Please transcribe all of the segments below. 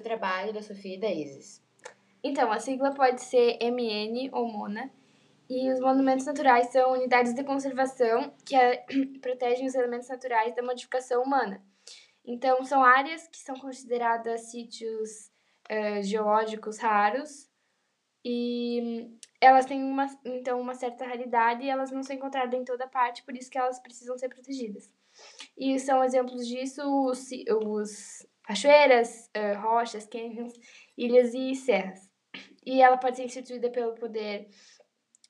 trabalho da Sofia e da Isis. Então, a sigla pode ser MN ou MONA, e os monumentos naturais são unidades de conservação que é, protegem os elementos naturais da modificação humana. Então, são áreas que são consideradas sítios uh, geológicos raros e elas têm uma, então uma certa raridade e elas não são encontradas em toda parte, por isso que elas precisam ser protegidas. E são exemplos disso os, os cachoeiras, uh, rochas, canyons, ilhas e serras. E ela pode ser instituída pelo poder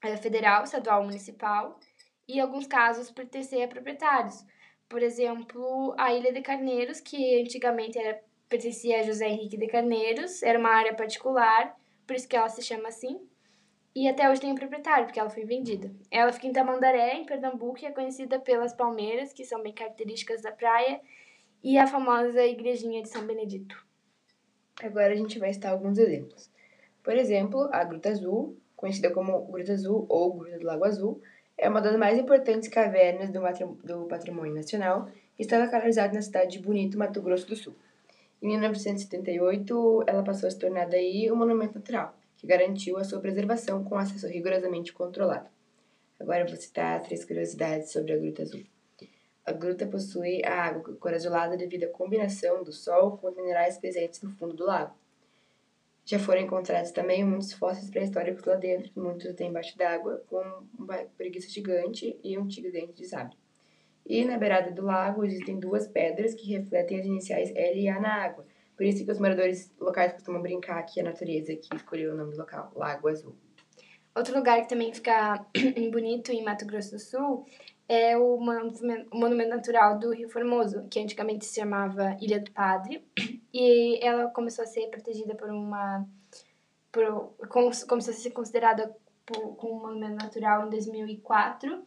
uh, federal, estadual, municipal e, em alguns casos, pertencer a proprietários. Por exemplo, a Ilha de Carneiros, que antigamente era, pertencia a José Henrique de Carneiros, era uma área particular, por isso que ela se chama assim. E até hoje tem um proprietário, porque ela foi vendida. Ela fica em Tamandaré, em Pernambuco, e é conhecida pelas palmeiras, que são bem características da praia, e a famosa igrejinha de São Benedito. Agora a gente vai citar alguns exemplos. Por exemplo, a Gruta Azul, conhecida como Gruta Azul ou Gruta do Lago Azul, é uma das mais importantes cavernas do patrimônio nacional e está localizada na cidade de Bonito, Mato Grosso do Sul. Em 1978, ela passou a se tornar daí um monumento natural, que garantiu a sua preservação com acesso rigorosamente controlado. Agora vou citar três curiosidades sobre a Gruta Azul. A gruta possui a água cor azulada devido à combinação do sol com os minerais presentes no fundo do lago. Já foram encontrados também muitos fósseis pré-históricos lá dentro, muitos até embaixo d'água, com uma preguiça gigante e um tigre dente de sábio. E na beirada do lago existem duas pedras que refletem as iniciais L e A na água. Por isso que os moradores locais costumam brincar que a natureza que escolheu o nome do local, Lago Azul. Outro lugar que também fica bonito em Mato Grosso do Sul é o monumento natural do Rio Formoso, que antigamente se chamava Ilha do Padre, e ela começou a ser protegida por uma por, começou a ser considerada como um monumento natural em 2004,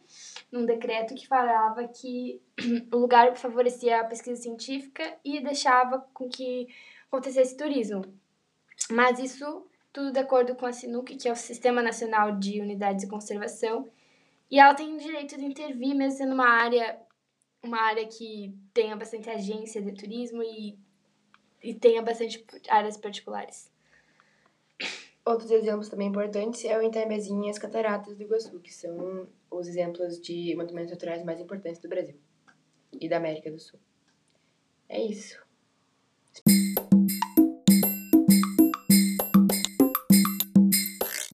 num decreto que falava que o lugar favorecia a pesquisa científica e deixava com que acontecesse turismo. Mas isso tudo de acordo com a SINUC, que é o Sistema Nacional de Unidades de Conservação, e ela tem o direito de intervir, mesmo sendo uma área, uma área que tenha bastante agência de turismo e, e tenha bastante áreas particulares. Outros exemplos também importantes é o Itamezinho e as Cataratas do Iguaçu, que são os exemplos de monumentos naturais mais importantes do Brasil e da América do Sul. É isso.